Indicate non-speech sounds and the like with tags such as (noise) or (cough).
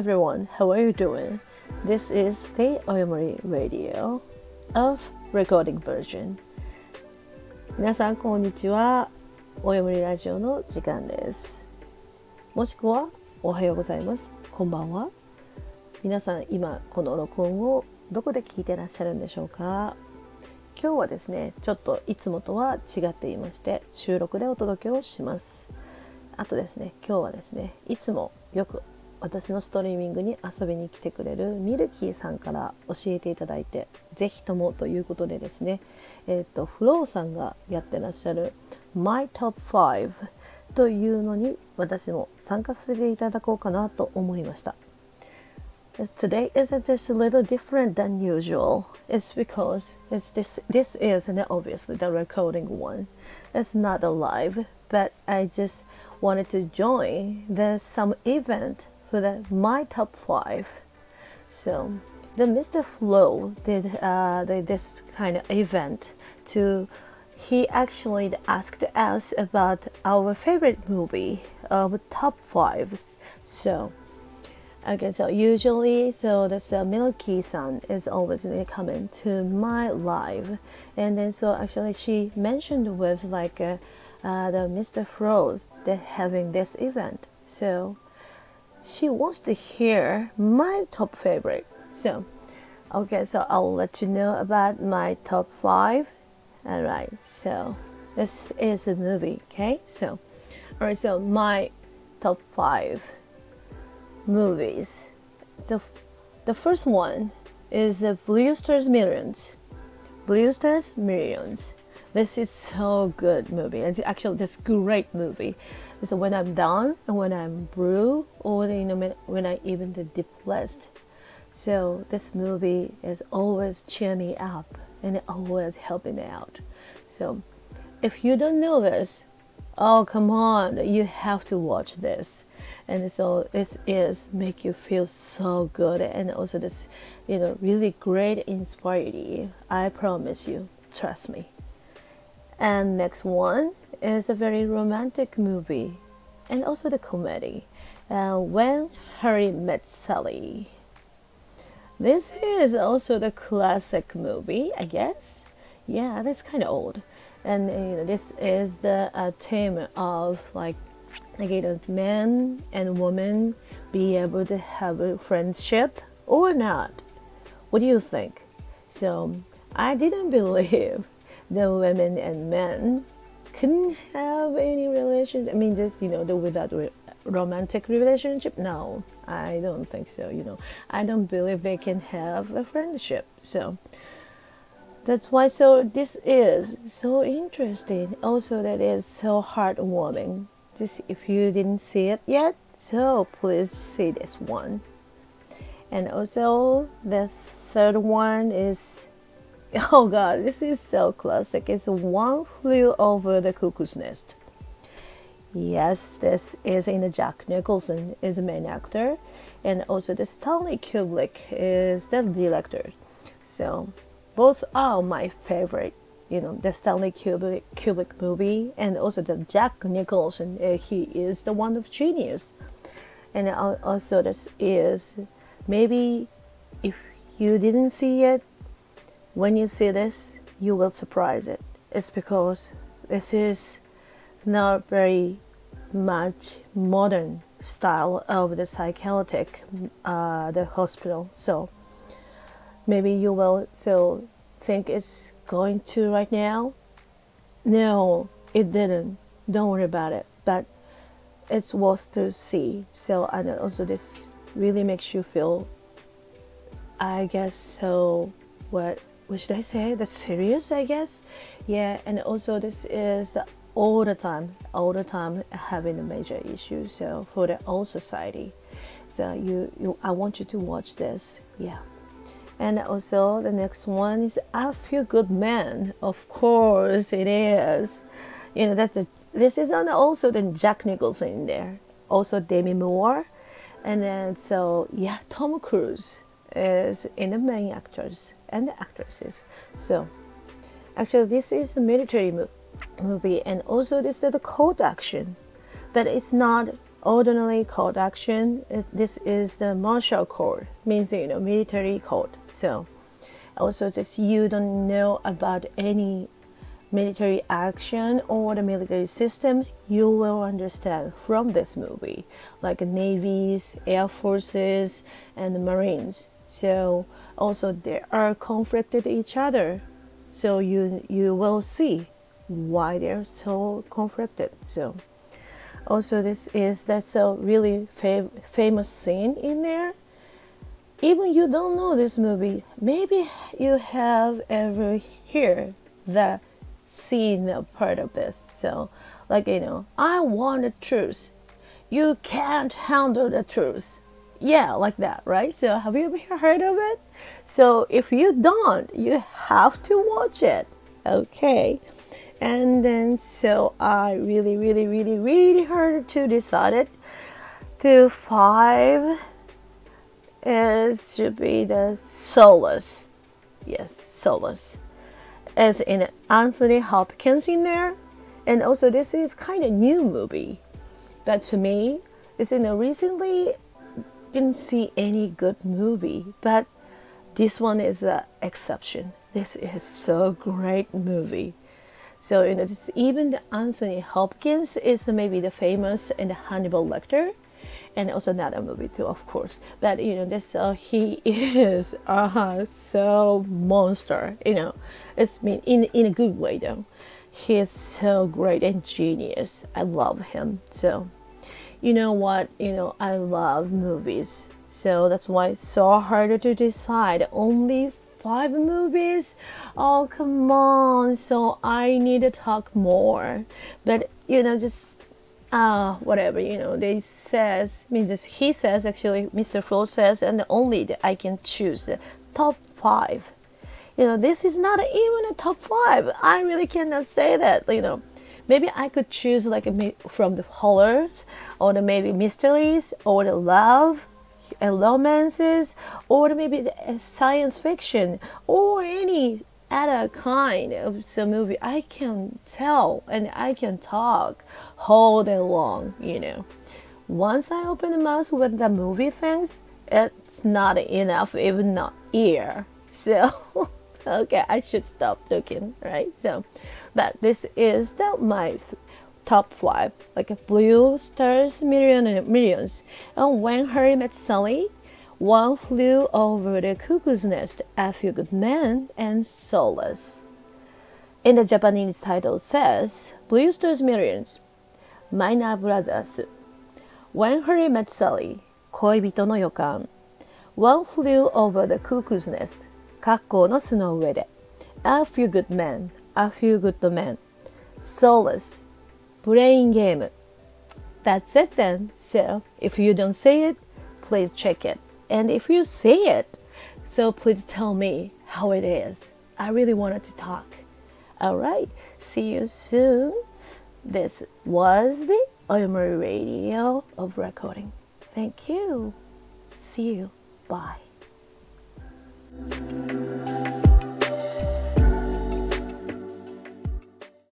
everyone, how are you doing? This is the Oyomori Radio of recording version. 皆さんこんにちは。およもりラジオの時間です。もしくはおはようございます。こんばんは。皆さん今この録音をどこで聞いてらっしゃるんでしょうか今日はですねちょっといつもとは違っていまして収録でお届けをしますあとですね今日はですねいつもよく私のストリーミングに遊びに来てくれるミルキーさんから教えていただいてぜひともということでですねえっ、とフローさんがやってらっしゃる My Top 5というのに私も参加させていただこうかなと思いました Today is just a little different than usual. It's because it's this this is and obviously the recording one. It's not alive, but I just wanted to join the some event for the my top five. So the Mr. Flow did uh, this kind of event to he actually asked us about our favorite movie of top five. So Okay, so usually, so this uh, Milky San is always coming to my live, and then so actually she mentioned with like uh, uh, the Mr. Froze that having this event, so she wants to hear my top favorite. So, okay, so I'll let you know about my top five. All right, so this is a movie. Okay, so all right, so my top five movies. The, the first one is the Brewster's Millions. Brewster's Millions. This is so good movie. And actually, this great movie. So when I'm down and when I'm blue or you know when I even depressed, so this movie is always cheer me up and always helping me out. So if you don't know this, oh come on, you have to watch this. And so it is make you feel so good and also this you know really great inspiring i promise you trust me. And next one is a very romantic movie and also the comedy uh, when harry met sally. This is also the classic movie i guess. Yeah that's kind of old. And you know this is the uh, theme of like again men and women be able to have a friendship or not. What do you think? So i didn't (laughs) believe the women and men couldn't have any relation i mean just you know the without re- romantic relationship? No i don't think so you know. I don't believe they can have a friendship so. That's why so this is so interesting. Also that is so heartwarming just if you didn't see it yet so please see this one. And also the third one is (laughs) oh god this is so classic. It's one flew over the cuckoo's nest. Yes this is in the jack nicholson is the main actor and also the stanley kubrick is the director. So both are my favorite you know the Stanley Kubrick, Kubrick movie and also the Jack Nicholson. Uh, he is the one of genius, and also this is maybe if you didn't see it, when you see this, you will surprise it. It's because this is not very much modern style of the psychiatric uh, the hospital so maybe you will so think it's going to right now? No, it didn't. Don't worry about it. But it's worth to see. So and also this really makes you feel I guess so what what should I say? That's serious, I guess. Yeah, and also this is the, all the time, all the time having a major issue. So for the whole society. So you, you I want you to watch this. Yeah. And also the next one is A Few Good Men. Of course it is. You know that's the, this is also the Jack Nicholson in there. Also Demi Moore, and then so yeah Tom Cruise is in the main actors and the actresses. So actually this is the military mo- movie and also this is the cold action, but it's not ordinary code action. This is the martial code, means you know military code. So also just you don't know about any military action or the military system, you will understand from this movie, like navies, air forces, and the marines. So also they are conflicted each other. So you you will see why they're so conflicted. So also this is that's a really fam- famous scene in there. Even you don't know this movie. Maybe you have ever heard that scene a part of this. So like you know i want the truth. You can't handle the truth yeah like that right so have you ever (laughs) heard of it so if you don't you have to watch it okay and then so I really, really, really, really hard to decide it. To five is should be the Solace. Yes, Solace. As in Anthony Hopkins in there. And also this is kind of new movie. But for me, it's in a recently didn't see any good movie. But this one is an exception. This is so great movie. So you know, even Anthony Hopkins is maybe the famous and the Hannibal Lecter, and also another movie too, of course. But you know, this uh, he (laughs) is uh so monster. You know, it's mean in in a good way though. He is so great and genius. I love him. So, you know what? You know, I love movies. So that's why it's so hard to decide. Only five movies. Oh, come on. So I need to talk more. But, you know, just uh, whatever, you know, they says, I just he says, actually, Mr. Flow says, and only that I can choose the top five. You know, this is not even a top five. I really cannot say that, you know. Maybe I could choose like from the horrors or the maybe mysteries or the love and romances or maybe the uh, science fiction or any other kind of some movie I can tell and I can talk all day long, you know. Once I open the mouth with the movie things, it's not enough, even not ear. (laughs) So okay, I should stop talking, right? So, but this is the my top five, like Brewster's Million Millions, and When Harry Met Sally, One Flew Over the Cuckoo's Nest, A Few Good Men, and Solace. In the Japanese title says Brewster's Millions, Minor Brothers, When Harry Met Sally, 恋人の予感 One Flew Over the Cuckoo's Nest, カッコーの巣の上で。A few good men, a few good men. Solace, playing game. That's it then. So if you don't see it, please check it. And if you see it, so please tell me how it is. I really wanted to talk. All right. See you soon. This was the Oyomori Radio of Recording. Thank you. See you. Bye. Bye.